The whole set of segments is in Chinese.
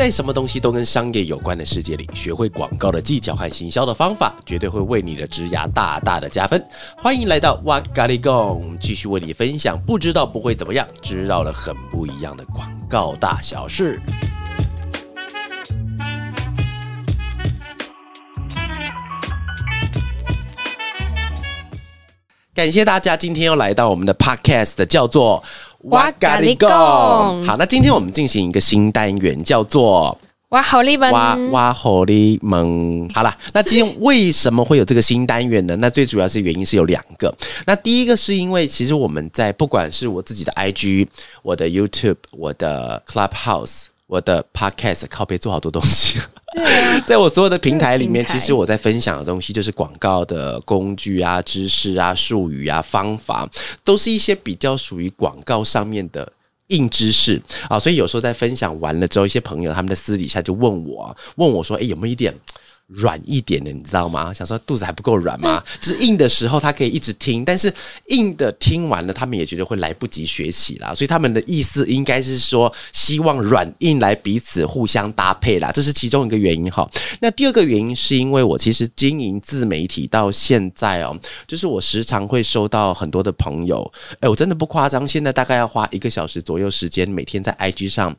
在什么东西都跟商业有关的世界里，学会广告的技巧和行销的方法，绝对会为你的职涯大大的加分。欢迎来到哇咖喱贡，继续为你分享不知道不会怎么样，知道了很不一样的广告大小事。感谢大家今天又来到我们的 podcast，叫做哇咖喱贡好，那今天我们进行一个新单元，叫做哇，好利本哇哇火力萌。好了，那今天为什么会有这个新单元呢？那最主要是原因是有两个。那第一个是因为其实我们在不管是我自己的 IG、我的 YouTube、我的 Clubhouse、我的 Podcast，靠背做好多东西。对啊，在我所有的平台里面，其实我在分享的东西就是广告的工具啊、知识啊、术语啊、方法，都是一些比较属于广告上面的。硬知识啊，所以有时候在分享完了之后，一些朋友他们在私底下就问我啊，问我说：“哎、有没有一点软一点的？你知道吗？想说肚子还不够软吗？就是硬的时候他可以一直听，但是硬的听完了，他们也觉得会来不及学习啦。所以他们的意思应该是说，希望软硬来彼此互相搭配啦，这是其中一个原因哈。那第二个原因是因为我其实经营自媒体到现在哦，就是我时常会收到很多的朋友，哎，我真的不夸张，现在大概要花一个小时左右时间，每天在 IG 上。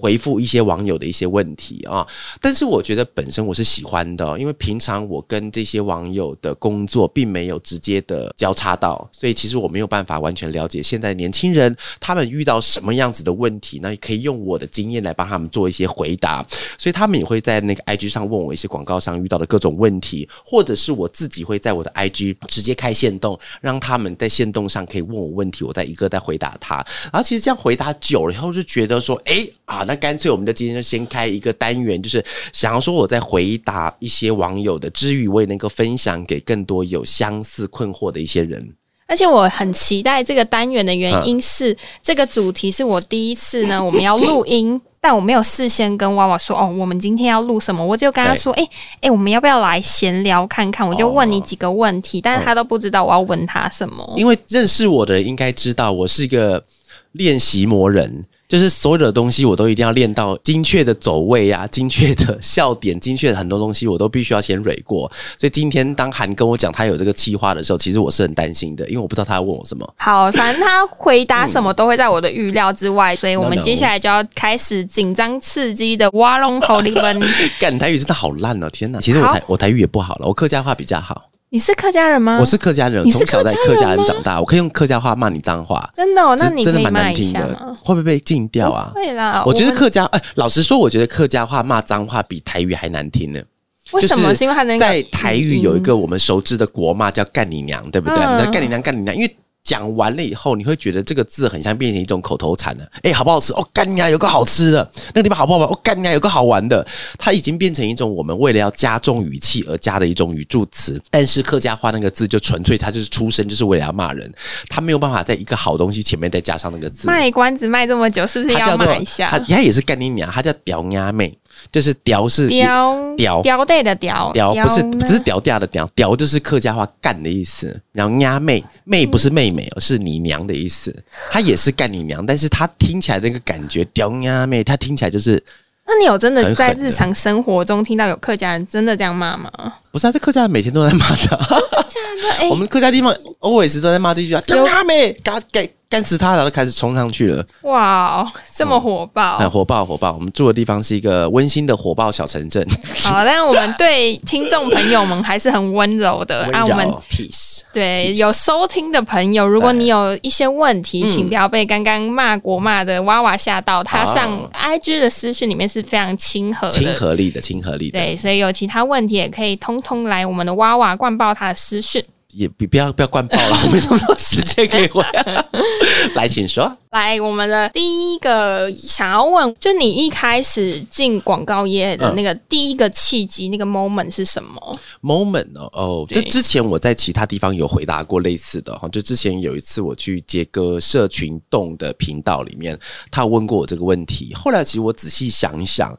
回复一些网友的一些问题啊，但是我觉得本身我是喜欢的，因为平常我跟这些网友的工作并没有直接的交叉到，所以其实我没有办法完全了解现在年轻人他们遇到什么样子的问题，那也可以用我的经验来帮他们做一些回答，所以他们也会在那个 IG 上问我一些广告上遇到的各种问题，或者是我自己会在我的 IG 直接开线动，让他们在线动上可以问我问题，我再一个再回答他。然后其实这样回答久了以后，就觉得说，哎啊，那干脆我们就今天就先开一个单元，就是想要说我在回答一些网友的之余，我也能够分享给更多有相似困惑的一些人。而且我很期待这个单元的原因是，这个主题是我第一次呢，我们要录音。但我没有事先跟娃娃说哦，我们今天要录什么，我就跟他说，哎、哎、我们要不要来闲聊看看？我就问你几个问题，但是他都不知道我要问他什么。因为认识我的人应该知道，我是一个练习魔人，就是所有的东西我都一定要练到精确的走位啊，精确的笑点，精确的很多东西我都必须要先蕊过。所以今天当韩跟我讲他有这个计划的时候，其实我是很担心的，因为我不知道他要问我什么。好，反正他回答什么都会在我的预料之外，所以我们接下来就要开始紧张刺激的挖龙口里文。干你台语真的好烂哦！天哪，其实我台我台语也不好了，我客家话比较好。你是客家人吗？我是客家人，从小在客客家人长大，我可以用客家话骂你脏话。真的、哦，那你真的蛮难听的？，会不会被禁掉啊？会啦，我觉得客家，哎、老实说，我觉得客家话骂脏话比台语还难听呢。为什么？就是因为在台语有一嗯个我们熟知的国骂叫干你娘，对不对？嗯那干你娘，干你娘，因为。讲完了以后，你会觉得这个字很像变成一种口头禅了。哎、好不好吃？哦，干你娘，有个好吃的。那个地方好不好玩？哦，干你娘，有个好玩的。它已经变成一种我们为了要加重语气而加的一种语助词。但是客家话那个字就纯粹，它就是出生就是为了要骂人，它没有办法在一个好东西前面再加上那个字。卖关子卖这么久，是不是要骂一下它？它也是干你娘，它叫屌丫妹，就是屌是屌屌屌对的屌屌不是只是屌嗲的屌，屌就是客家话干的意思。然后丫妹妹不是妹妹哦，是你娘的意思。她也是干你娘，但是她听起来那个感觉屌丫妹，她听起来就是那你有真的在日常生活中听到有客家人真的这样骂吗？不是啊？这客家人每天都在骂他，我，们客家地方 always 都在骂这句话，屌丫妹，干干干死他，然后开始冲上去了。哇，这么火爆！很火爆火爆，我们住的地方是一个温馨的火爆小城镇，好，但我们对听众朋友们还是很温柔的。温 啊，我们 peace。对有收听的朋友，如果你有一些问题，嗯请不要被刚刚骂国骂的娃娃吓到。他上哦 IG 的私讯里面是非常亲和亲。和力的，亲和力的，对，所以有其他问题也可以通通来我们的娃娃灌爆他的私讯。也不不要不要灌爆了，我没那么多时间可以回。来，请说。来，我们的第一个想要问，就你一开始进广告业的那个第一个契机，那个 moment 是什么？moment 哦哦，这之前我在其他地方有回答过类似的哈，就之前有一次我去杰哥社群动的频道里面，他有问过我这个问题。后来其实我仔细想一想，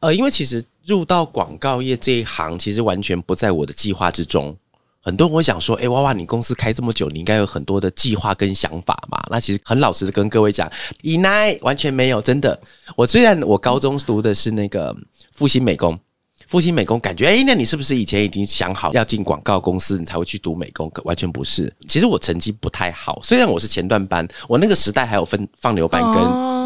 呃，因为其实入到广告业这一行，其实完全不在我的计划之中。很多人会想说，哎，娃娃，你公司开这么久，你应该有很多的计划跟想法嘛？那其实很老实的跟各位讲，以奈完全没有，真的。我虽然我高中读的是那个复兴美工。复兴美工感觉，哎，那你是不是以前已经想好要进广告公司，你才会去读美工？完全不是。其实我成绩不太好，虽然我是前段班，我那个时代还有分放牛班跟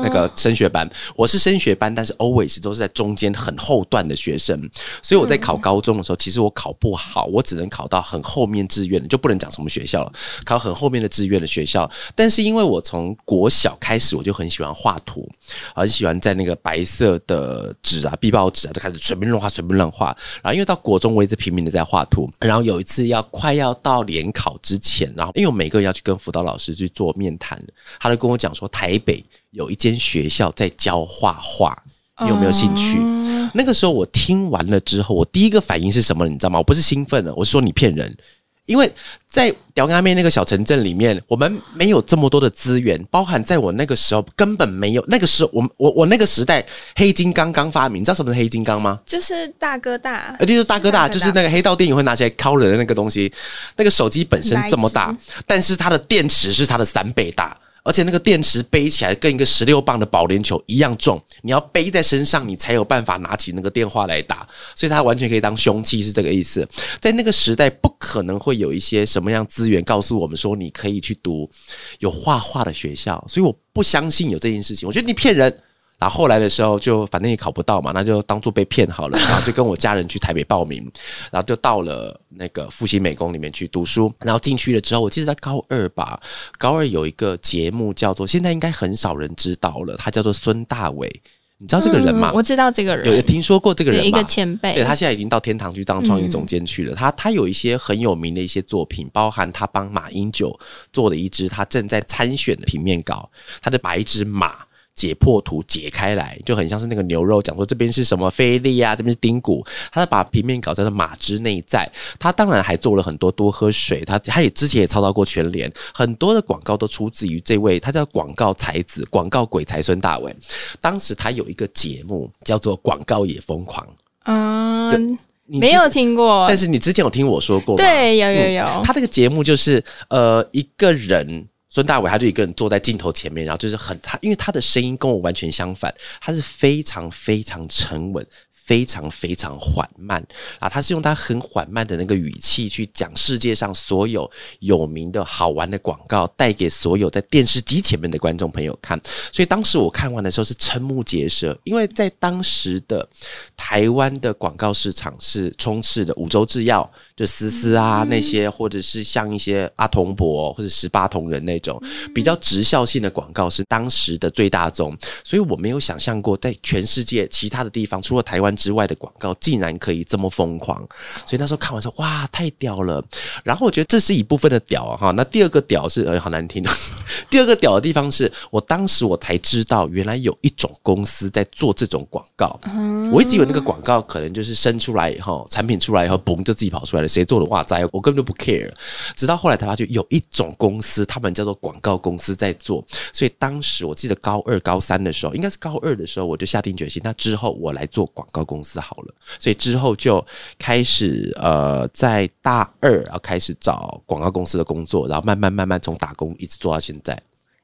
那个升学班，我是升学班，但是 always 都是在中间很后段的学生，所以我在考高中的时候，其实我考不好，我只能考到很后面志愿，就不能讲什么学校了，考很后面的志愿的学校。但是因为我从国小开始，我就很喜欢画图，很喜欢在那个白色的纸啊、壁报纸啊，就开始随便乱画，随便。乱画，然后因为到国中我一直拼命的在画图，然后有一次要快要到联考之前，然后因为我每个要去跟辅导老师去做面谈，他就跟我讲说台北有一间学校在教画画，你有没有兴趣？那个时候我听完了之后，我第一个反应是什么？你知道吗？我不是兴奋了，我是说你骗人。因为在屌阿妹那个小城镇里面，我们没有这么多的资源，包含在我那个时候根本没有。那个时候，我我我那个时代，黑金刚刚发明，你知道什么是黑金刚吗？就是大哥大，呃，就是大哥大，就是那个黑道电影会拿起来敲人的那个东西。那个手机本身这么大，但是它的电池是它的三倍大。而且那个电池背起来跟一个十六磅的保龄球一样重，你要背在身上，你才有办法拿起那个电话来打，所以它完全可以当凶器，是这个意思。在那个时代，不可能会有一些什么样资源告诉我们说你可以去读有画画的学校，所以我不相信有这件事情。我觉得你骗人。然后后来的时候，就反正也考不到嘛，那就当做被骗好了。然后就跟我家人去台北报名，然后就到了那个复兴美工里面去读书。然后进去了之后，我记得在高二吧，高二有一个节目叫做，现在应该很少人知道了，他叫做孙大伟。你知道这个人吗？我知道这个人，有听说过这个人吗？一个前辈，对他现在已经到天堂去当创意总监去了。他他有一些很有名的一些作品，包含他帮马英九做了一支他正在参选的平面稿，他的把一只马。解剖图解开来就很像是那个牛肉，讲说这边是什么菲力啊，这边是丁骨，他在把平面搞成了马之内在。他当然还做了很多多喝水，他他也之前也操到过全联，很多的广告都出自于这位，他叫广告才子、广告鬼才孙大伟。当时他有一个节目叫做《广告也疯狂》，嗯，没有听过，但是你之前有听我说过，对，有有有。他这个节目就是呃一个人。孙大伟他就一个人坐在镜头前面，然后就是很他，因为他的声音跟我完全相反，他是非常非常沉稳。非常非常缓慢啊！他是用他很缓慢的那个语气去讲世界上所有有名的好玩的广告，带给所有在电视机前面的观众朋友看。所以当时我看完的时候是瞠目结舌，因为在当时的台湾的广告市场是充斥的五洲制药，就思思啊那些，或者是像一些阿童博或者十八铜人那种比较直效性的广告是当时的最大宗。所以我没有想象过在全世界其他的地方，除了台湾。之外的广告竟然可以这么疯狂，所以那时候看完说哇太屌了。然后我觉得这是一部分的屌哈。那第二个屌是呃好难听的。第二个屌的地方是我当时我才知道原来有一种公司在做这种广告。我一直以为那个广告可能就是生出来以后产品出来以后嘣就自己跑出来了，谁做的哇塞我根本就不 care。直到后来才发觉有一种公司，他们叫做广告公司在做。所以当时我记得高二高三的时候，应该是高二的时候，我就下定决心，那之后我来做广告。公司好了，所以之后就开始呃，在大二要开始找广告公司的工作，然后慢慢慢慢从打工一直做到现在。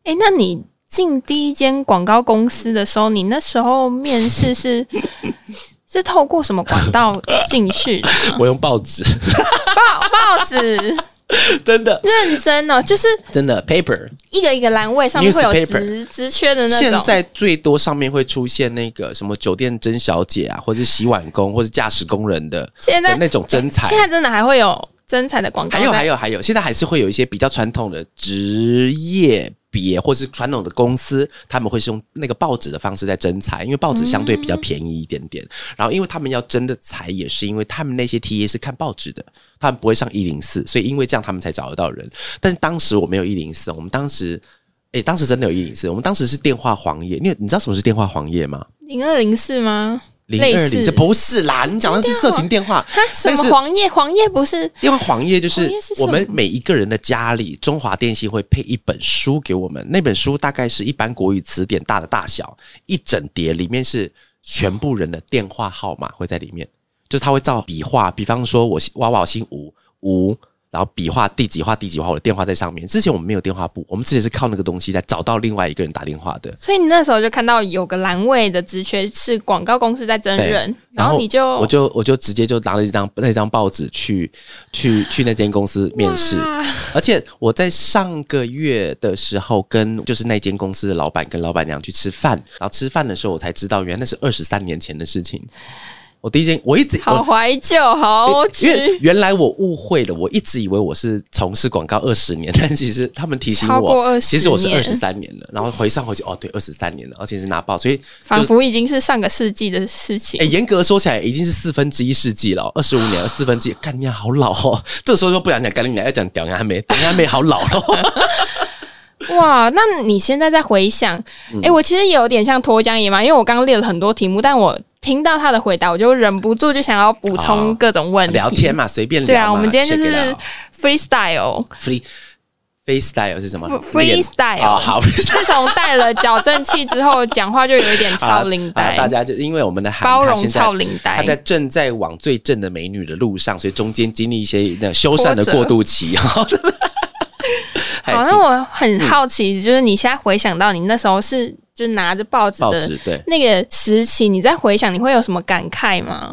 哎，那你进第一间广告公司的时候，你那时候面试是 是透过什么管道进去的？我用报纸，报报纸。真的认真哦，就是真的 paper 一个一个栏位上面会有职职缺的那种。现在最多上面会出现那个什么酒店真小姐啊，或者是洗碗工，或者驾驶工人的。现在那种真才，现在真的还会有真才的广告。还有还有还有，现在还是会有一些比较传统的职业。别或是传统的公司，他们会是用那个报纸的方式在征才，因为报纸相对比较便宜一点点。然后，因为他们要征的才，也是因为他们那些 T A 是看报纸的，他们不会上一零四，所以因为这样他们才找得到人。但是当时我没有一零四，我们当时，哎，当时真的有一零四，我们当时是电话黄页。你你知道什么是电话黄页吗？零二零四吗？零二零这不是啦，你讲的是色情电话。什么黄页？黄页不是因为黄页，就是我们每一个人的家里，中华电信会配一本书给我们。那本书大概是一般国语词典大的大小，一整叠，里面是全部人的电话号码会在里面，就是他会照笔画，比方说我娃娃姓吴吴。然后笔画第几画第几画，我的电话在上面。之前我们没有电话簿，我们之前是靠那个东西在找到另外一个人打电话的。所以你那时候就看到有个栏位的职缺是广告公司在征人，然后你就我就我就直接就拿了一张那张报纸去去去那间公司面试，而且我在上个月的时候跟就是那间公司的老板跟老板娘去吃饭，然后吃饭的时候我才知道，原来那是二十三年前的事情。我第一件，我一直好怀旧，好，因为原来我误会了，我一直以为我是从事广告二十年，但其实他们提醒我，其实我是二十三年了。然后回上回去，哦，对，二十三年了，而且是拿报，所以仿佛已经是上个世纪的事情。哎，严格说起来，已经是四分之一世纪了，二十五年，四分之一，干娘好老哦。这时候就不想讲干娘，要讲屌娘妹，屌娘妹好老了。哇，那你现在在回想，哎，我其实也有点像脱缰野马，因为我刚刚列了很多题目，但我。听到他的回答，我就忍不住就想要补充各种问题。聊天嘛，随便聊。对啊，我们今天就是 freestyle。free freestyle 是什么？freestyle。好。自从戴了矫正器之后，讲话就有一点 超领带。大家就因为我们的包容超领带，他在正在往最正的美女的路上，所以中间经历一些那修缮的过渡期。好，那我很好奇，就是你现在回想到你那时候是。就拿着报纸的那个时期，你在回想，你会有什么感慨吗？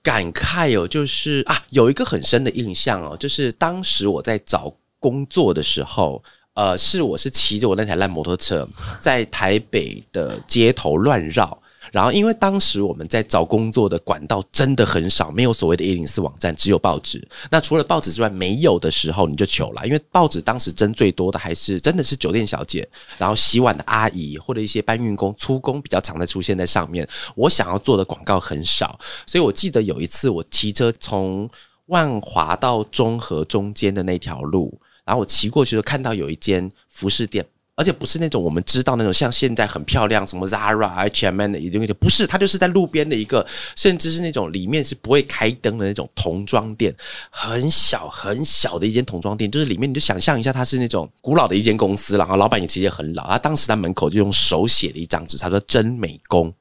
感慨哦，就是啊，有一个很深的印象哦，就是当时我在找工作的时候，呃，是我是骑着我那台烂摩托车在台北的街头乱绕。然后，因为当时我们在找工作的管道真的很少，没有所谓的“一零四”网站，只有报纸。那除了报纸之外，没有的时候你就求了，因为报纸当时征最多的还是真的是酒店小姐，然后洗碗的阿姨或者一些搬运工、粗工比较常的出现在上面。我想要做的广告很少，所以我记得有一次我骑车从万华到中和中间的那条路，然后我骑过去就看到有一间服饰店。而且不是那种我们知道那种像现在很漂亮什么 Zara、H&M 的一种，不是，它就是在路边的一个，甚至是那种里面是不会开灯的那种童装店，很小很小的一间童装店，就是里面你就想象一下，它是那种古老的一间公司然后老板也其实也很老，他当时在门口就用手写了一张纸，他说“真美工”，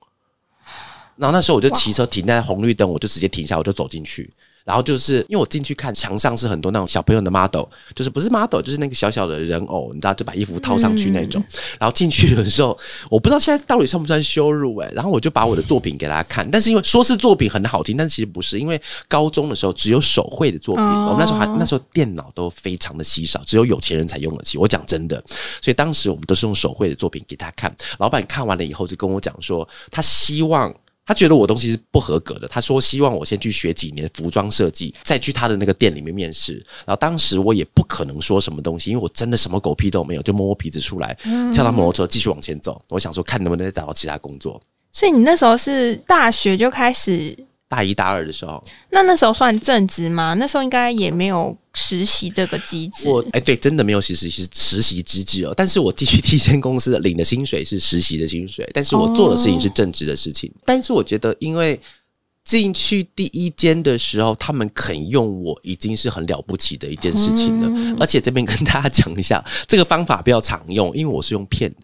然后那时候我就骑车停在红绿灯，我就直接停下，我就走进去。然后就是因为我进去看墙上是很多那种小朋友的 model，就是不是 model，就是那个小小的人偶，你知道就把衣服套上去那种。然后进去的时候，我不知道现在到底算不算羞辱哎。然后我就把我的作品给大家看，但是因为说是作品很好听，但其实不是，因为高中的时候只有手绘的作品，我们那时候还那时候电脑都非常的稀少，只有有钱人才用得起。我讲真的，所以当时我们都是用手绘的作品给他看。老板看完了以后就跟我讲说，他希望。他觉得我东西是不合格的，他说希望我先去学几年服装设计，再去他的那个店里面面试。然后当时我也不可能说什么东西，因为我真的什么狗屁都没有，就摸摸鼻子出来，跳到摩托车继续往前走。我想说看能不能再找到其他工作。所以你那时候是大学就开始。大一、大二的时候，那那时候算正职吗？那时候应该也没有实习这个机制。我哎，对，真的没有实习实实习机制哦。但是我继续第一间公司领的薪水是实习的薪水，但是我做的事情是正职的事情。但是我觉得，因为进去第一间的时候，他们肯用我，已经是很了不起的一件事情了。而且这边跟大家讲一下，这个方法比较常用，因为我是用骗的。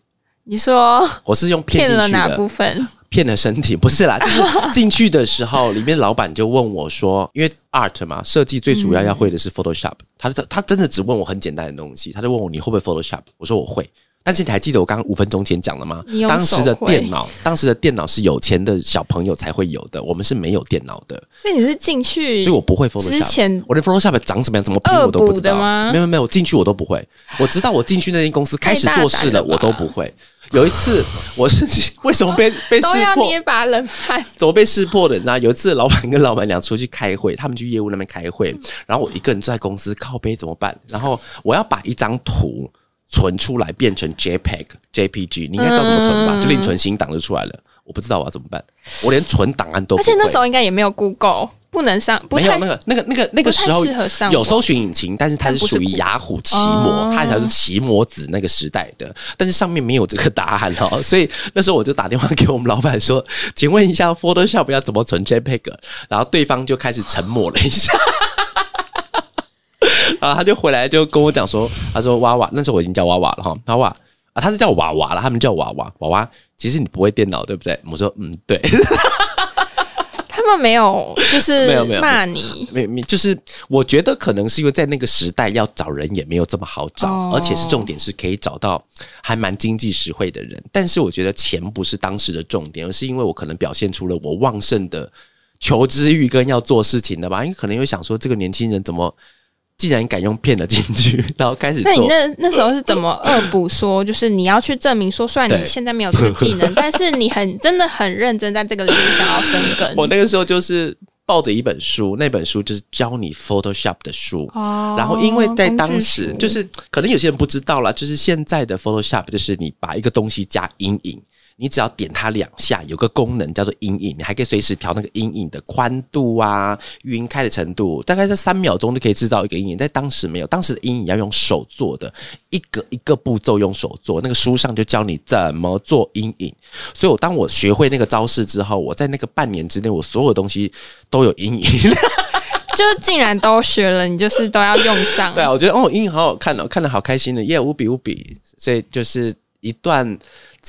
你说我是用骗了哪部分？骗了身体不是啦，就是 进去的时候，里面老板就问我说：“因为 art 嘛，设计最主要要会的是 Photoshop。”他他他真的只问我很简单的东西，他就问我你会不会 Photoshop？我说我会。但是你还记得我刚刚五分钟前讲了吗？当时的电脑，当时的电脑是有钱的小朋友才会有的，我们是没有电脑的。所以你是进去，所以我不会 Photoshop。之前我连 Photoshop 长什么样、怎么拼我都不知道？没有没有，我进去我都不会。我知道我进去那间公司开始做事了，我都不会。有一次我是为什么被被识破？捏把冷汗。怎么被识破的？你知道，有一次老板跟老板娘出去开会，他们去业务那边开会，然后我一个人坐在公司靠背怎么办？然后我要把一张图。存出来变成 JPEG、JPG，你应该知道怎么存吧？就另存新档就出来了。我不知道我要怎么办，我连存档案都而且那时候应该也没有 Google，不能上，没有那个那个那个那个时候有搜寻引擎，但是它是属于雅虎奇摩，它才是奇摩子那个时代的，但是上面没有这个答案哦。所以那时候我就打电话给我们老板说：“请问一下，Photoshop 要怎么存 JPEG？” 然后对方就开始沉默了一下。啊，他就回来就跟我讲说，他说娃娃那时候我已经叫娃娃了哈，娃娃啊，他是叫娃娃了，他们叫娃娃娃娃。其实你不会电脑对不对？我说嗯，对。他们没有就 是没有没有骂你，没没，就是我觉得可能是因为在那个时代要找人也没有这么好找，哦而且是重点是可以找到还蛮经济实惠的人。但是我觉得钱不是当时的重点，而是因为我可能表现出了我旺盛的求知欲跟要做事情的吧。因为可能有想说这个年轻人怎么竟然敢用骗了进去，然后开始那你。那那时候是怎么恶补说，就是你要去证明说，虽然你现在没有这个技能，但是你很真的很认真在这个领域想要深耕。我那个时候就是抱着一本书，那本书就是教你 Photoshop 的书。哦然后，因为在当时就是可能有些人不知道啦，就是现在的 Photoshop 就是你把一个东西加阴影，你只要点它两下，有个功能叫做阴影，你还可以随时调那个阴影的宽度啊、晕开的程度，大概在三秒钟就可以制造一个阴影。在当时没有，当时的阴影要用手做的，一个一个步骤用手做，那个书上就教你怎么做阴影。所以我当我学会那个招式之后，我在那个半年之内，我所有东西都有阴影。就竟然都学了，你就是都要用上。对啊，我觉得哦，阴影好好看哦，看的好开心的，耶，无比无比，所以就是一段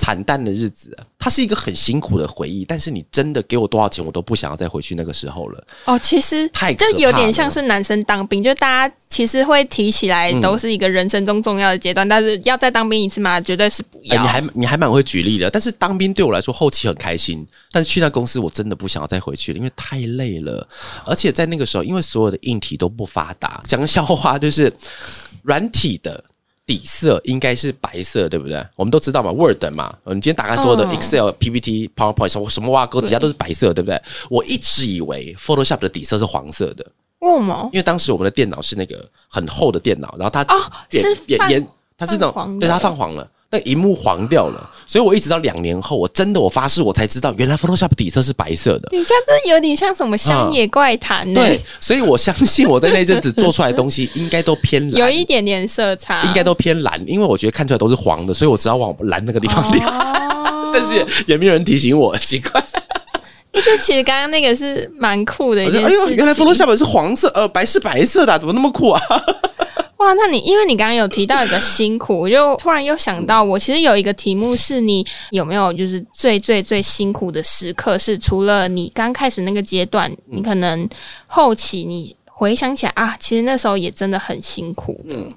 惨淡的日子啊。它是一个很辛苦的回忆，但是你真的给我多少钱，我都不想要再回去那个时候了。哦，其实太就有点像是男生当兵，就大家其实会提起来嗯都是一个人生中重要的阶段，但是要再当兵一次嘛，绝对是不哎，要。你还你还蛮会举例的，但是当兵对我来说后期很开心，但是去那公司我真的不想要再回去了，因为太累了，而且在那个时候，因为所有的硬体都不发达，讲个笑话就是软体的。底色应该是白色，对不对？我们都知道嘛，Word 嘛，呃你今天打开所有的嗯 Excel、PPT、PowerPoint 什么什么挖沟底下都是白色，对不对？我一直以为 Photoshop 的底色是黄色的，为什么？因为当时我们的电脑是那个很厚的电脑，然后它哦也也也它是那种对它泛黄了，那荧幕黄掉了，所以我一直到两年后，我真的我发誓我才知道，原来 Photoshop 底色是白色的。你这样子有点像什么乡野怪谈呢、对，所以我相信我在那阵子做出来的东西应该都偏蓝，有一点点色差，应该都偏蓝，因为我觉得看出来都是黄的，所以我只要往蓝那个地方调。哦 但是也也没有人提醒我，奇怪。欸这其实刚刚那个是蛮酷的一我件事情。哎呦，原来 Photoshop 是黄色，呃，白是白色的啊、怎么那么酷啊？哇，那你因为你刚刚有提到一个辛苦，我就突然又想到，我其实有一个题目是你有没有就是最最最辛苦的时刻，是除了你刚开始那个阶段，你可能后期你回想起来啊，其实那时候也真的很辛苦。嗯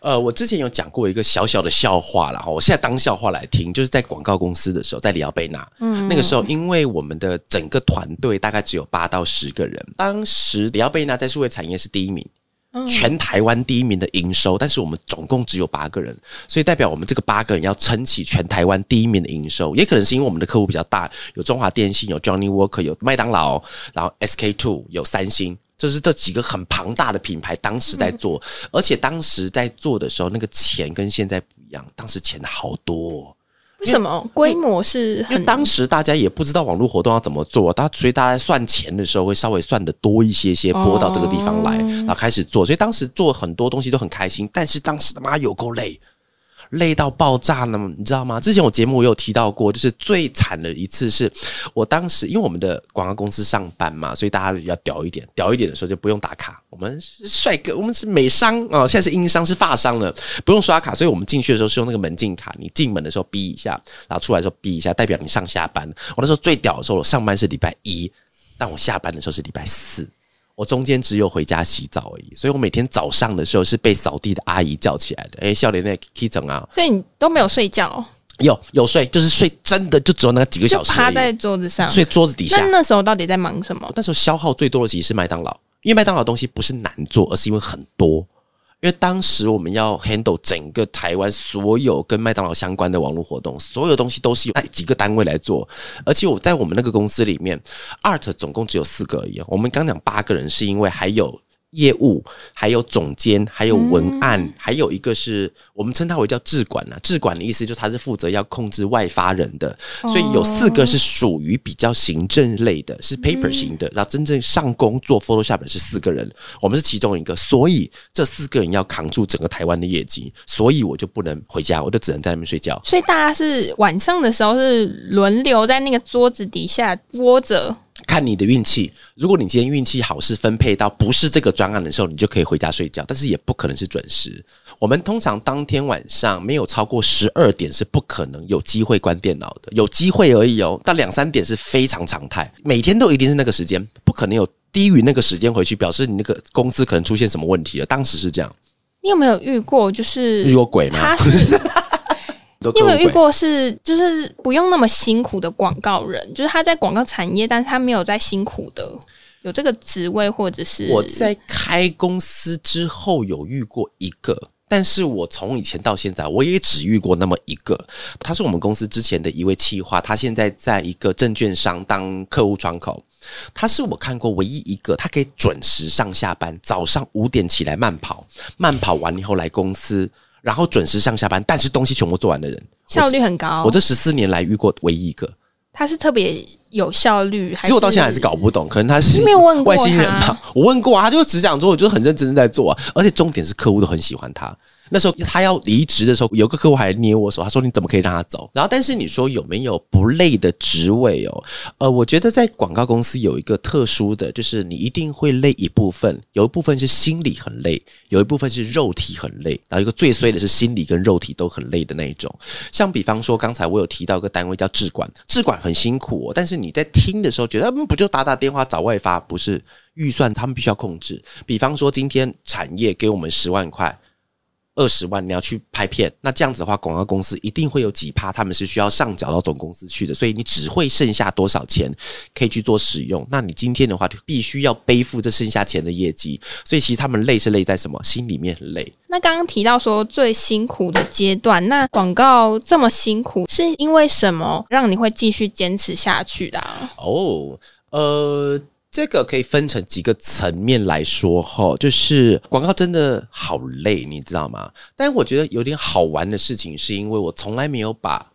呃，我之前有讲过一个小小的笑话啦，哈，我现在当笑话来听，就是在广告公司的时候，在里奥贝纳，嗯，那个时候，因为我们的整个团队大概只有八到十个人，当时里奥贝纳在数位产业是第一名。全台湾第一名的营收，但是我们总共只有八个人，所以代表我们这个八个人要撑起全台湾第一名的营收，也可能是因为我们的客户比较大，有中华电信，有 Johnny Walker，有麦当劳，然后 SK Two，有三星，就是这几个很庞大的品牌，当时在做，而且当时在做的时候，那个钱跟现在不一样，当时钱好多、哦。为什么？规模是因为很当时大家也不知道网络活动要怎么做，大所以大家算钱的时候会稍微算的多一些些，拨到这个地方来，然后开始做。所以当时做很多东西都很开心，但是当时他妈有够累，累到爆炸呢，你知道吗？之前我节目我有提到过，就是最惨的一次是我当时因为我们的广告公司上班嘛，所以大家要屌一点，屌一点的时候就不用打卡。我们是帅哥，我们是美商哦，现在是英商是发商了，不用刷卡，所以我们进去的时候是用那个门禁卡，你进门的时候逼一下，然后出来的时候逼一下，代表你上下班。我那时候最屌的时候，我上班是礼拜一，但我下班的时候是礼拜四。我中间只有回家洗澡而已，所以我每天早上的时候是被扫地的阿姨叫起来的。哎、笑脸那 K 整啊，所以你都没有睡觉，有有睡，就是睡，真的就只有那几个小时，趴在桌子上。睡桌子底下那。那时候到底在忙什么？那时候消耗最多的其实是麦当劳，因为麦当劳的东西不是难做，而是因为很多。因为当时我们要 handle 整个台湾所有跟麦当劳相关的网络活动，所有东西都是由那几个单位来做。而且我在我们那个公司里面，art 总共只有四个而已。我们刚讲八个人，是因为还有业务，还有总监，还有文案，还有一个是我们称它为叫制管啊。制管的意思就是他是负责要控制外发人的，所以有四个是属于比较行政类的，是 paper 型的。然后真正上工做 Photoshop 的是四个人，我们是其中一个，所以这四个人要扛住整个台湾的业绩，所以我就不能回家，我就只能在那边睡觉。所以大家是晚上的时候是轮流在那个桌子底下窝着，看你的运气。如果你今天运气好，是分配到不是这个专案的时候，你就可以回家睡觉，但是也不可能是准时。我们通常当天晚上没有超过十二点是不可能有机会关电脑的，有机会而已哦。到两三点是非常常态，每天都一定是那个时间，不可能有低于那个时间回去，表示你那个工资可能出现什么问题了。当时是这样。你有没有遇过？就是遇过鬼吗？他是你有没有遇过是就是不用那么辛苦的广告人？就是他在广告产业，但是他没有在辛苦的有这个职位，或者是我在开公司之后有遇过一个，但是我从以前到现在，我也只遇过那么一个。他是我们公司之前的一位企划，他现在在一个证券商当客户窗口。他是我看过唯一一个，他可以准时上下班，早上五点起来慢跑，慢跑完以后来公司，然后准时上下班，但是东西全部做完的人，效率很高。我这十四年来遇过唯一一个，他是特别有效率，其实我到现在还是搞不懂，可能他是没有问外星人吧？我问过啊，他就只讲说，我就很认真在做，而且重点是客户都很喜欢他。那时候他要离职的时候，有个客户还捏我手，他说：“你怎么可以让他走？”然后，但是你说有没有不累的职位哦？呃，我觉得在广告公司有一个特殊的，就是你一定会累一部分，有一部分是心理很累，有一部分是肉体很累。然后一个最衰的是心理跟肉体都很累的那一种。像比方说，刚才我有提到一个单位叫智管，智管很辛苦，但是你在听的时候觉得，嗯，不就打打电话找外发？不是预算，他们必须要控制。比方说，今天产业给我们十万块。二十万你要去拍片，那这样子的话，广告公司一定会有几趴，他们是需要上缴到总公司去的，所以你只会剩下多少钱可以去做使用。那你今天的话，就必须要背负这剩下钱的业绩，所以其实他们累是累在什么？心里面很累。那刚刚提到说最辛苦的阶段，那广告这么辛苦，是因为什么让你会继续坚持下去的？哦，呃。这个可以分成几个层面来说哈，就是广告真的好累，你知道吗？但我觉得有点好玩的事情，是因为我从来没有把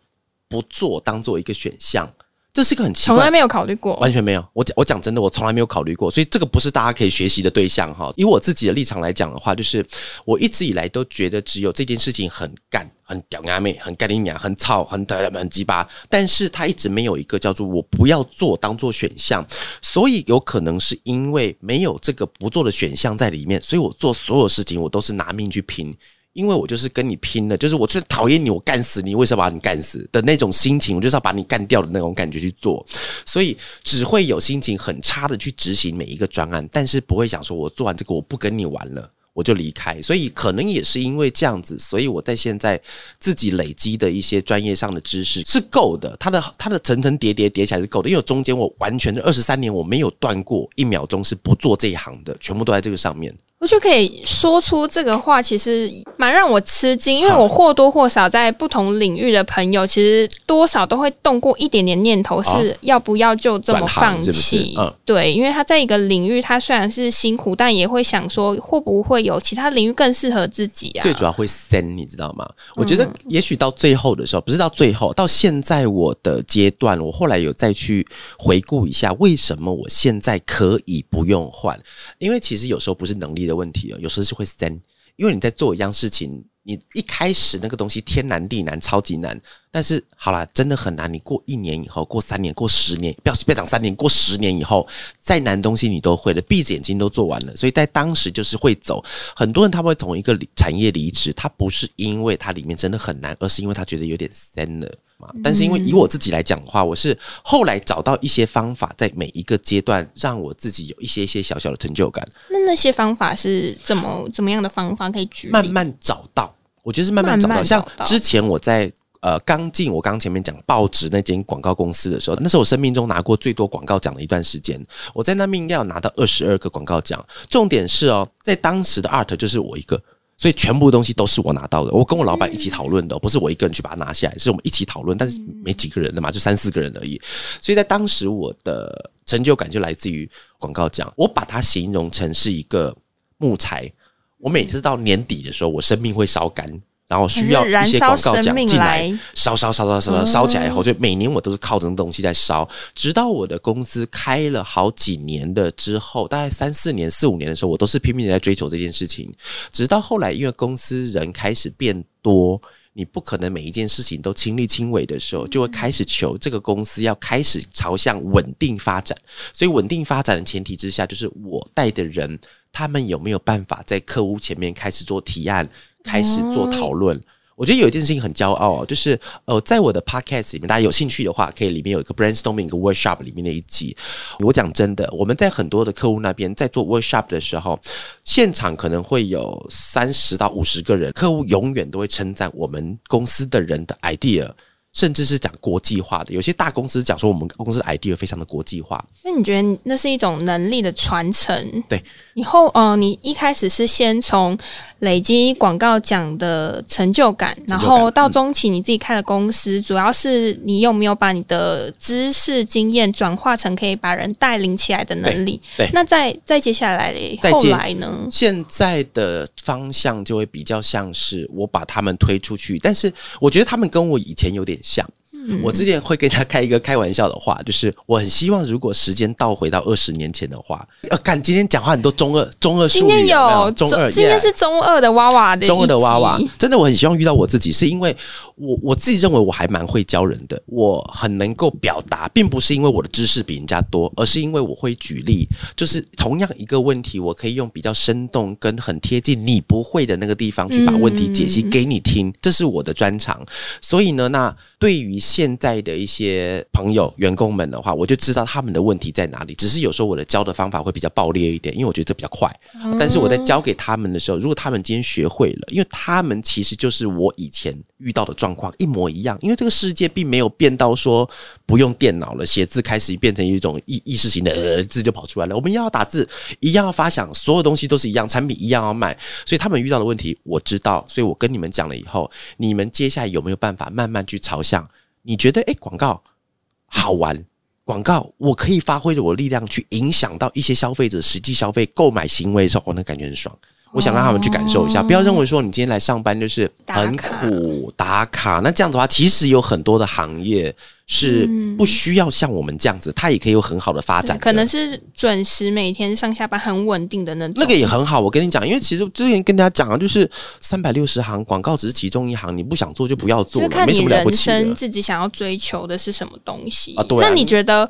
不做当做一个选项。这是个很奇怪，从来没有考虑过，完全没有。我讲我讲真的，我从来没有考虑过，所以这个不是大家可以学习的对象哈。以我自己的立场来讲的话，就是我一直以来都觉得只有这件事情很干、很屌娘妹、很干你娘、很操、很很鸡巴，但是他一直没有一个叫做我不要做当做选项，所以有可能是因为没有这个不做的选项在里面，所以我做所有事情我都是拿命去拼。因为我就是跟你拼了，就是我最讨厌你，我干死你，为什么把你干死的那种心情，我就是要把你干掉的那种感觉去做，所以只会有心情很差的去执行每一个专案，但是不会想说我做完这个我不跟你玩了，我就离开。所以可能也是因为这样子，所以我在现在自己累积的一些专业上的知识是够的，它的它的层层叠叠叠起来是够的，因为中间我完全是二十三年我没有断过一秒钟是不做这一行的，全部都在这个上面。我就可以说出这个话，其实蛮让我吃惊，因为我或多或少在不同领域的朋友，其实多少都会动过一点点念头，是要不要就这么放弃？对，因为他在一个领域，他虽然是辛苦，但也会想说，会不会有其他领域更适合自己啊？最主要会森，你知道吗？我觉得也许到最后的时候，不是到最后，到现在我的阶段，我后来有再去回顾一下，为什么我现在可以不用换？因为其实有时候不是能力。的问题啊，有时候是会三，因为你在做一样事情，你一开始那个东西天难地难，超级难，但是好了，真的很难。你过一年以后，过三年，过十年，不要不要讲三年，过十年以后，再难东西你都会了，闭着眼睛都做完了。所以在当时就是会走。很多人他会从一个产业离职，他不是因为它里面真的很难，而是因为他觉得有点深了。但是因为以我自己来讲的话，我是后来找到一些方法，在每一个阶段让我自己有一些一些小小的成就感。那那些方法是怎么怎么样的方法可以举？慢慢找到，我觉得是慢慢找到。像之前我在呃刚进我刚前面讲报纸那间广告公司的时候，那是我生命中拿过最多广告奖的一段时间。我在那边要拿到二十二个广告奖，重点是哦，在当时的 art 就是我一个。所以全部东西都是我拿到的，我跟我老板一起讨论的，不是我一个人去把它拿下来，是我们一起讨论，但是没几个人的嘛，就三四个人而已。所以在当时，我的成就感就来自于广告奖。我把它形容成是一个木材，我每次到年底的时候，我生命会烧干。然后需要一些广告奖进来，烧烧烧烧烧烧起来以后，就每年我都是靠着东西在烧，直到我的公司开了好几年的之后，大概三四年、四五年的时候，我都是拼命的在追求这件事情。直到后来，因为公司人开始变多，你不可能每一件事情都亲力亲为的时候，就会开始求这个公司要开始朝向稳定发展。所以，稳定发展的前提之下，就是我带的人，他们有没有办法在客户前面开始做提案，开始做讨论。我觉得有一件事情很骄傲，就是呃，在我的 podcast 里面，大家有兴趣的话，可以里面有一个 brainstorming 一个 workshop 里面的一集。我讲真的，我们在很多的客户那边在做 workshop 的时候，现场可能会有三十到五十个人，客户永远都会称赞我们公司的人的 idea。甚至是讲国际化的，有些大公司讲说我们公司的 idea 非常的国际化。那你觉得那是一种能力的传承？对，以后呃，你一开始是先从累积广告奖的成就感，然后到中期你自己开了公司，主要是你有没有把你的知识经验转化成可以把人带领起来的能力？对，那再再接下来后来呢？现在的方向就会比较像是我把他们推出去，但是我觉得他们跟我以前有点。想。像。我之前会跟他开一个开玩笑的话，就是我很希望如果时间倒回到二十年前的话，呃，看今天讲话很多中二中二术语，今天有中二，今天是中二的娃娃的中二的娃娃，真的我很希望遇到我自己，是因为我我自己认为我还蛮会教人的，我很能够表达，并不是因为我的知识比人家多，而是因为我会举例，就是同样一个问题，我可以用比较生动跟很贴近你不会的那个地方去把问题解析给你听，这是我的专长。所以呢，那对于现在的一些朋友、员工们的话，我就知道他们的问题在哪里。只是有时候我的教的方法会比较暴烈一点，因为我觉得这比较快。但是我在教给他们的时候，如果他们今天学会了，因为他们其实就是我以前遇到的状况一模一样。因为这个世界并没有变到说不用电脑了，写字开始变成一种意意识型的字就跑出来了。我们要打字，一样要发想，所有东西都是一样，产品一样要卖。所以他们遇到的问题我知道，所以我跟你们讲了以后，你们接下来有没有办法慢慢去朝向？你觉得哎，广告好玩？广告我可以发挥着我力量去影响到一些消费者实际消费购买行为的时候，我那感觉很爽。我想让他们去感受一下，不要认为说你今天来上班就是很苦打卡。那这样子的话，其实有很多的行业。是不需要像我们这样子，它也可以有很好的发展。可能是准时每天上下班很稳定的那种。那个也很好，我跟你讲，因为其实之前跟大家讲啊，就是三百六十行广告只是其中一行，你不想做就不要做了，没什么了不起的。自己想要追求的是什么东西啊？对，那你觉得？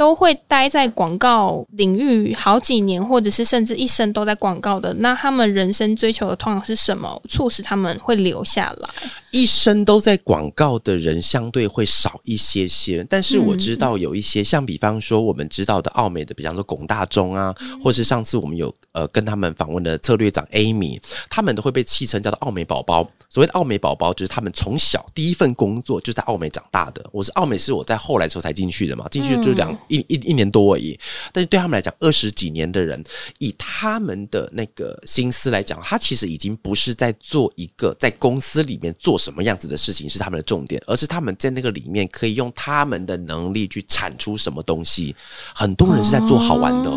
都会待在广告领域好几年，或者是甚至一生都在广告的，那他们人生追求的通常是什么，促使他们会留下来？一生都在广告的人相对会少一些些，但是我知道有一些，像比方说我们知道的奥美的，比方说龚大中啊，或是上次我们有呃跟他们访问的策略长 Amy，他们都会被戏称叫做奥美宝宝。所谓的奥美宝宝，就是他们从小第一份工作就在奥美长大的。我是奥美，是我在后来时候才进去的嘛，进去就两。一一一年多而已，但是对他们来讲，二十几年的人，以他们的那个心思来讲，他其实已经不是在做一个在公司里面做什么样子的事情是他们的重点，而是他们在那个里面可以用他们的能力去产出什么东西。很多人是在做好玩的，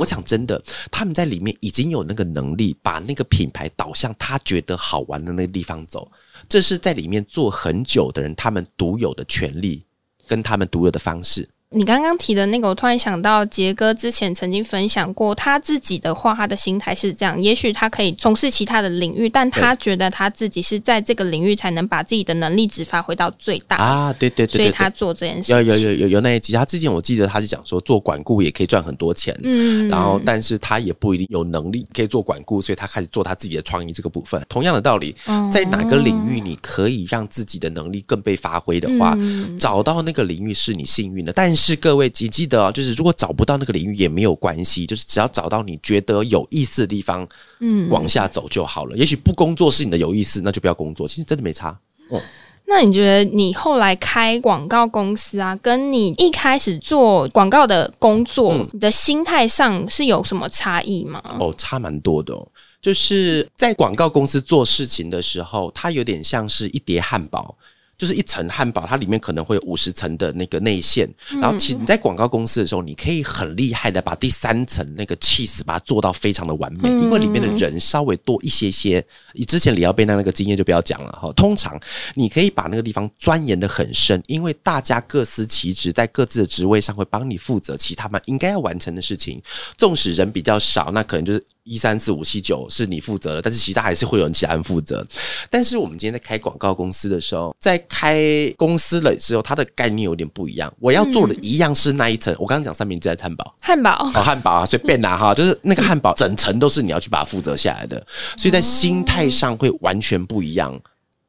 我讲真的，他们在里面已经有那个能力，把那个品牌导向他觉得好玩的那个地方走。这是在里面做很久的人，他们独有的权利跟他们独有的方式。你刚刚提的那个，我突然想到杰哥之前曾经分享过他自己的话，他的心态是这样：也许他可以从事其他的领域，但他觉得他自己是在这个领域才能把自己的能力值发挥到最大啊！对对对，所以他做这件事。有有有有有那一集，他之前我记得他是讲说做管顾也可以赚很多钱，嗯，然后但是他也不一定有能力可以做管顾，所以他开始做他自己的创意这个部分。同样的道理，在哪个领域你可以让自己的能力更被发挥的话，找到那个领域是你幸运的，但。是各位记记得哦，就是如果找不到那个领域也没有关系，就是只要找到你觉得有意思的地方，嗯，往下走就好了。也许不工作是你的有意思，那就不要工作，其实真的没差。哦，那你觉得你后来开广告公司啊，跟你一开始做广告的工作，你的心态上是有什么差异吗？哦，差蛮多的。就是在广告公司做事情的时候，它有点像是一叠汉堡。就是一层汉堡，它里面可能会有五十层的那个内馅，然后其实你在广告公司的时候，你可以很厉害的把第三层那个 cheese 把它做到非常的完美，因为里面的人稍微多一些些。你之前李耀贝那那个经验就不要讲了哈。通常你可以把那个地方钻研的很深，因为大家各司其职，在各自的职位上会帮你负责其他们应该要完成的事情。纵使人比较少，那可能就是。一三四五七九是你负责的，但是其他还是会有人其他人负责。但是我们今天在开广告公司的时候，在开公司了之后，它的概念有点不一样。我要做的一样是那一层，我刚刚讲三明治还是 汉堡？汉堡哦，汉堡啊，随便拿哈，就是那个汉堡整层都是你要去把它负责下来的，所以在心态上会完全不一样。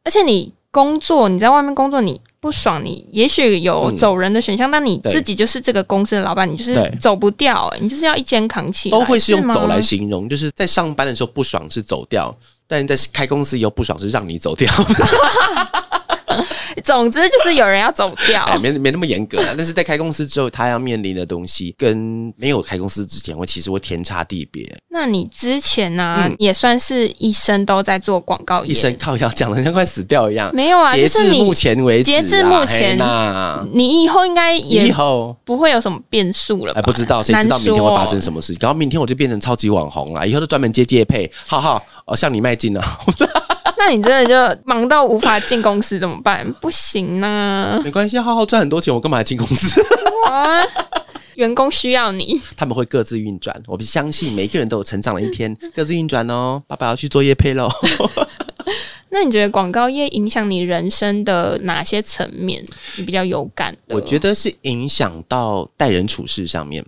而且你工作，你在外面工作，你不爽，你也许有走人的选项，但你自己就是这个公司的老板，你就是走不掉、欸，你就是要一肩扛起，都会是用走来形容，就是在上班的时候不爽是走掉，但是在开公司以后不爽是让你走掉。总之就是有人要走掉。哎，没没那么严格啦但是在开公司之后，他要面临的东西跟没有开公司之前会其实会天差地别。那你之前呢、嗯也算是一生都在做广告业，一生靠腰讲的像快死掉一样。没有啊？截至目前为止啊，截至目前那你以后应该以也后不会有什么变数了吧？哎，不知道谁知道明天会发生什么事情？然后明天我就变成超级网红啊！以后就专门接接配，浩浩哦，向你迈进了。那你真的就忙到无法进公司怎么办？不行呢、没关系，浩浩赚很多钱，我干嘛来进公司？啊！员工需要你，他们会各自运转，我们相信每个人都有成长的一天，各自运转哦。爸爸要去做业配喽。那你觉得广告业影响你人生的哪些层面？你比较有感的？我觉得是影响到待人处事上面，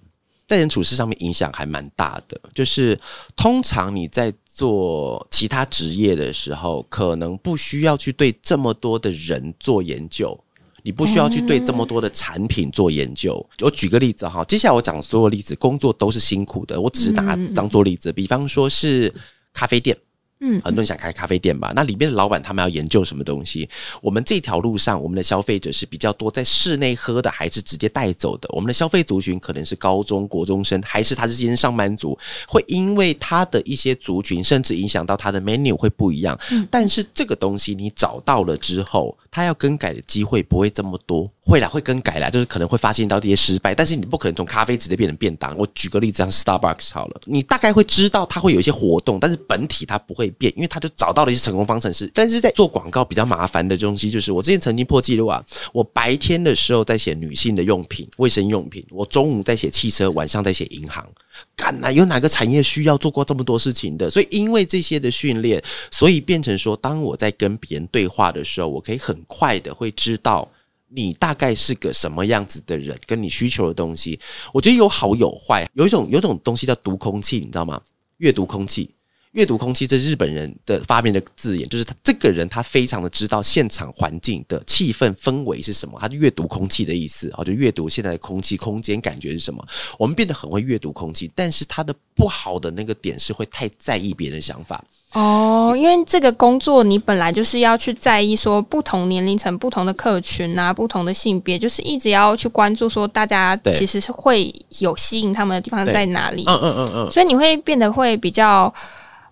待人处事上面影响还蛮大的。就是通常你在做其他职业的时候，可能不需要去对这么多的人做研究。你不需要去对这么多的产品做研究。我举个例子哈，接下来我讲所有例子，工作都是辛苦的，我只是拿它当做例子。比方说是咖啡店，嗯很多人想开咖啡店吧？那里面的老板他们要研究什么东西？我们这条路上，我们的消费者是比较多在室内喝的，还是直接带走的？我们的消费族群可能是高中国中生，还是他是今天上班族？会因为他的一些族群，甚至影响到他的 menu 会不一样。但是这个东西你找到了之后，他要更改的机会不会这么多。会啦，会更改啦，就是可能会发现到这些失败，但是你不可能从咖啡直接变成便当。我举个例子，像 Starbucks 好了，你大概会知道它会有一些活动，但是本体它不会变，因为它就找到了一些成功方程式。但是在做广告比较麻烦的东西，就是我之前曾经破纪录啊，我白天的时候在写女性的用品、卫生用品，我中午在写汽车，晚上在写银行。干哪有哪个产业需要做过这么多事情的？所以因为这些的训练，所以变成说，当我在跟别人对话的时候，我可以很快的会知道你大概是个什么样子的人，跟你需求的东西。我觉得有好有坏，有一种有一种东西叫读空气，你知道吗？阅读空气。阅读空气，这是日本人的发明的字眼，就是他这个人他非常的知道现场环境的气氛氛围是什么，他就阅读空气的意思啊，就阅读现在的空气空间感觉是什么。我们变得很会阅读空气，但是他的不好的那个点是会太在意别人的想法。哦，因为这个工作你本来就是要去在意说不同年龄层、不同的客群啊、不同的性别，就是一直要去关注说大家其实是会有吸引他们的地方在哪里，嗯嗯嗯嗯，所以你会变得会比较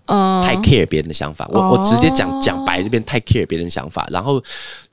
嗯太 care 别人的想法。我哦我直接讲讲白这边太 care 别人的想法，然后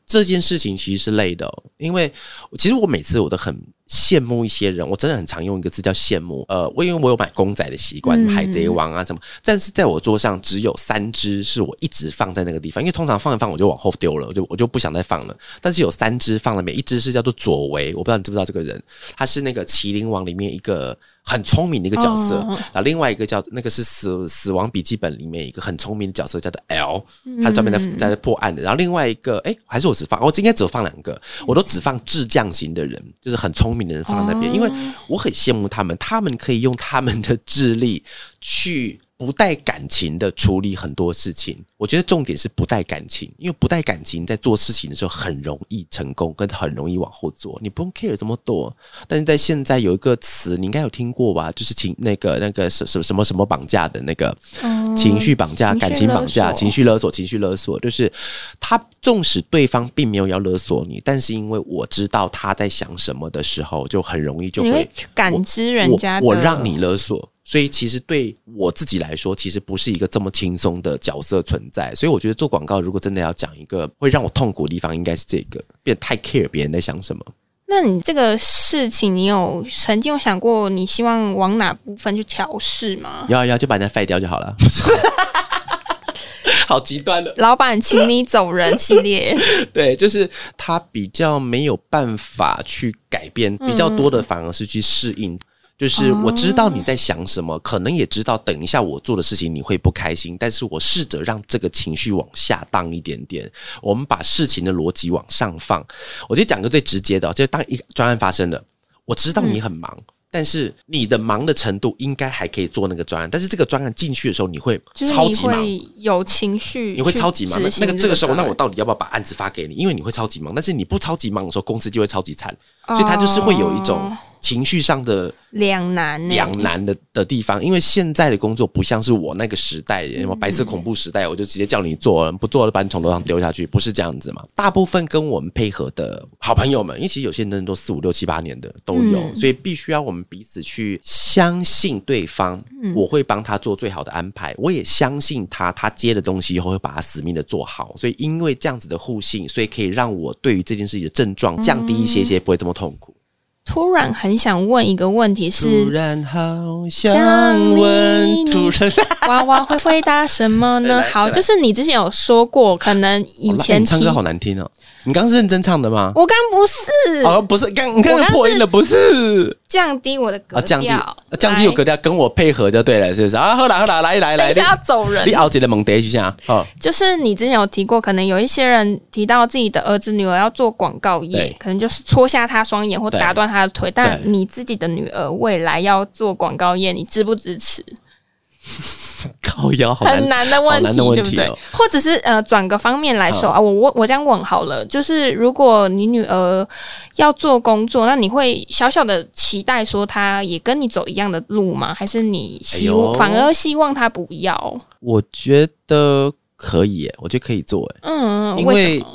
这件事情其实是累的、哦，因为其实我每次我都很羡慕一些人，我真的很常用一个字叫羡慕。呃，我因为我有买公仔的习惯，嗯海贼王啊什么，但是在我桌上只有三只是我一直放在那个地方，因为通常放一放我就往后丢了，我就我就不想再放了。但是有三只放了每，一只是叫做佐为，我不知道你知不知道这个人，他是那个麒麟王里面一个很聪明的一个角色，哦然后另外一个叫那个是死死亡笔记本里面一个很聪明的角色叫做 L，他专门在在破案的。然后另外一个，哎，还是我只放，我应该只有放两个，我都只放智将型的人，就是很聪明的人放在那边，因为我很羡慕他们，他们可以用他们的智力去。不带感情的处理很多事情，我觉得重点是不带感情，因为不带感情在做事情的时候很容易成功，跟很容易往后做，你不用 care 这么多。但是在现在有一个词，你应该有听过吧？就是情那个那个什什什么什么绑架的那个情绪绑架、感情绑架、情绪勒索、情绪勒索，就是他纵使对方并没有要勒索你，但是因为我知道他在想什么的时候，就很容易就会去感知人家我，我让你勒索。所以其实对我自己来说，其实不是一个这么轻松的角色存在。所以我觉得做广告，如果真的要讲一个会让我痛苦的地方，应该是这个，变得太 care 别人在想什么。那你这个事情，你有曾经有想过你希望往哪部分去调试吗？要要就把人家废掉就好了。好极端的，老板，请你走人系列，对，就是他比较没有办法去改变，比较多的反而是去适应。就是我知道你在想什么，可能也知道等一下我做的事情你会不开心，但是我试着让这个情绪往下荡一点点，我们把事情的逻辑往上放。我就讲个最直接的，就是当一个专案发生了，我知道你很忙。但是你的忙的程度应该还可以做那个专案，但是这个专案进去的时候，你会超级忙，有情绪，你会超级忙。那个这个时候，那我到底要不要把案子发给你？因为你会超级忙，但是你不超级忙的时候，公司就会超级惨，所以他就是会有一种。情绪上的两难，两难的的地方，因为现在的工作不像是我那个时代，什么白色恐怖时代，我就直接叫你做，不做了把你从楼上丢下去，不是这样子嘛？大部分跟我们配合的好朋友们，因为其实有些人都四五六七八年的都有，所以必须要我们彼此去相信对方，我会帮他做最好的安排，我也相信他，他接的东西以后会把他死命的做好，所以因为这样子的互信，所以可以让我对于这件事情的症状降低一些些，不会这么痛苦。突然很想问一个问题，是突然好想问，突然 娃娃会回答什么呢？好，就是你之前有说过，可能以前唱歌好难听哦。你刚刚是认真唱的吗？我刚不是，哦，不是，刚你刚破音了，不是降低我的格调，降低有格调，跟我配合就对了，是不是？啊？喝啦喝啦，来来来，等一下走人，你熬姐的猛跌一下，哦，就是你之前有提过，可能有一些人提到自己的儿子女儿要做广告业，可能就是戳瞎他双眼或打断他的腿，但你自己的女儿未来要做广告业，你支不支持？靠腰很难的问题，对不对？或者是呃，转个方面来说啊，我我我这样问好了，就是如果你女儿要做工作，那你会小小的期待说她也跟你走一样的路吗？还是你希反而希望她不要？我觉得可以，我觉得可以做，哎，嗯，因为就。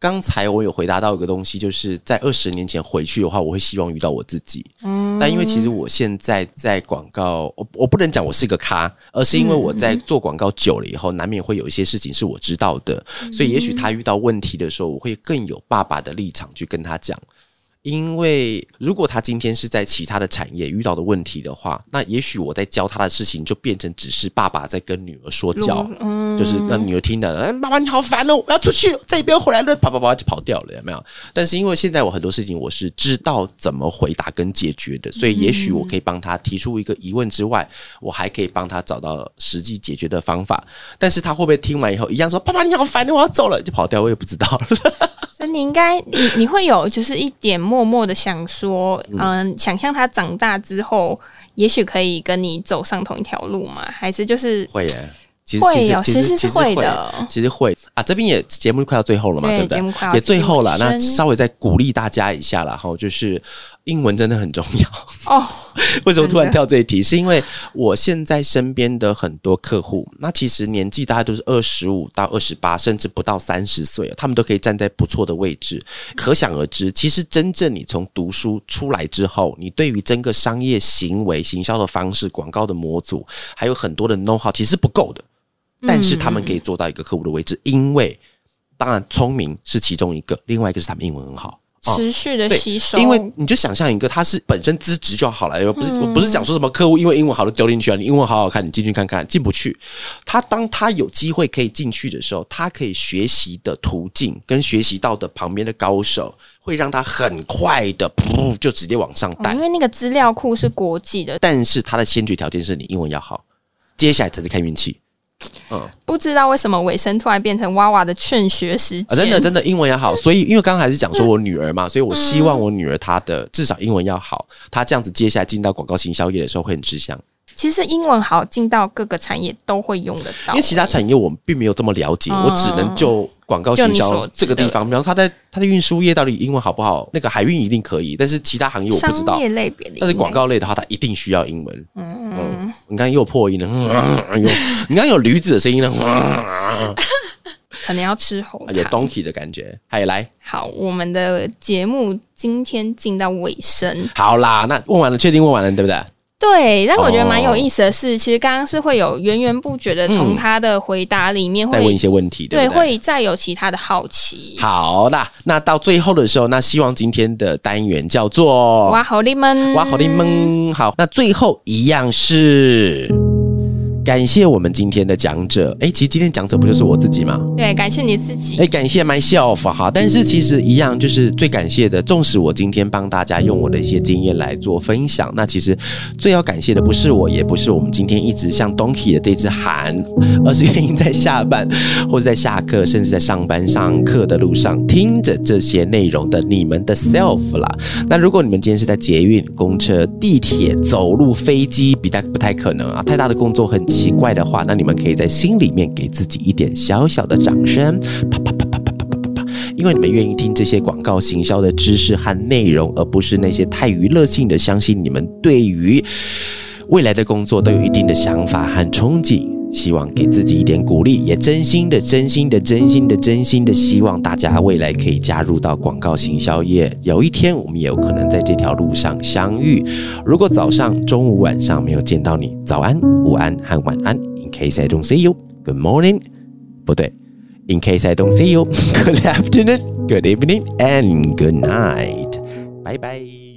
刚才我有回答到一个东西，就是在二十年前回去的话，我会希望遇到我自己。嗯，但因为其实我现在在广告，我我不能讲我是个咖，而是因为我在做广告久了以后，难免会有一些事情是我知道的，所以也许他遇到问题的时候，我会更有爸爸的立场去跟他讲。因为如果他今天是在其他的产业遇到的问题的话，那也许我在教他的事情就变成只是爸爸在跟女儿说教，嗯就是让女儿听的，哎，妈妈你好烦哦，我要出去，再也不要回来了，啪啪啪就跑掉了，有没有？但是因为现在我很多事情我是知道怎么回答跟解决的，所以也许我可以帮他提出一个疑问之外，我还可以帮他找到实际解决的方法。但是他会不会听完以后一样说，爸爸你好烦，我要走了，就跑掉？我也不知道。所以你应该，你你会有就是一点默默的想说，嗯，想象他长大之后，也许可以跟你走上同一条路嘛？还是就是会耶？会有，其实是会的，其实会啊。这边也节目快到最后了嘛，对不对？也最后了，那稍微再鼓励大家一下了哈，就是。英文真的很重要哦。为什么突然跳这一题？是因为我现在身边的很多客户，那其实年纪大概都是二十五到二十八，甚至不到三十岁，他们都可以站在不错的位置。可想而知，其实真正你从读书出来之后，你对于整个商业行为、行销的方式、广告的模组，还有很多的 know how，其实不够的。但是他们可以做到一个客户的位置，因为当然聪明是其中一个，另外一个是他们英文很好。持续的吸收，因为你就想象一个，他是本身资质就好了，又不是不是讲说什么客户因为英文好的丢进去啊，你英文好好看，你进去看看，进不去。他当他有机会可以进去的时候，他可以学习的途径跟学习到的旁边的高手，会让他很快的噗就直接往上带，因为那个资料库是国际的。但是他的先决条件是你英文要好，接下来才是看运气。嗯，不知道为什么尾声突然变成娃娃的劝学时间，真的真的英文要好，所以因为刚刚还是讲说我女儿嘛，所以我希望我女儿她的至少英文要好，她这样子接下来进到广告行销业的时候会很吃香。其实英文好进到各个产业都会用得到，因为其他产业我们并没有这么了解，我只能就广告行销这个地方，比方它在它的运输业到底英文好不好？那个海运一定可以，但是其他行业我不知道。业类别，但是广告类的话，它一定需要英文。嗯，你看又破音了，哎呦，你看有驴子的声音了，可能要吃喉，有 donkey 的感觉。还来，好，我们的节目今天进到尾声，好啦，那问完了，确定问完了，对不对？对，但我觉得蛮有意思的是，其实刚刚是会有源源不绝的从他的回答里面再问一些问题，对，会再有其他的好奇。好啦，那到最后的时候，那希望今天的单元叫做哇好利们，哇好利们，好，那最后一样是。感谢我们今天的讲者。哎，其实今天讲者不就是我自己吗？对，感谢你自己。哎，感谢 myself 哈。但是其实一样，就是最感谢的，纵使我今天帮大家用我的一些经验来做分享，那其实最要感谢的不是我，也不是我们今天一直像 Donkey 的这只韩，而是愿意在下班或者在下课，甚至在上班上课的路上听着这些内容的你们的 self 啦。那如果你们今天是在捷运、公车、地铁、走路、飞机，比较不太可能啊，太大的工作很奇怪的话，那你们可以在心里面给自己一点小小的掌声，啪啪啪啪啪啪啪啪啪，因为你们愿意听这些广告行销的知识和内容，而不是那些太娱乐性的。相信你们对于未来的工作都有一定的想法和憧憬。希望给自己一点鼓励，也真心的、真心的、真心的、真心的希望大家未来可以加入到广告行销业。有一天，我们也有可能在这条路上相遇。如果早上、中午、晚上没有见到你，早安、午安和晚安。In case I don't see you, good morning。不对，In case I don't see you, good afternoon, good evening and good night。拜拜。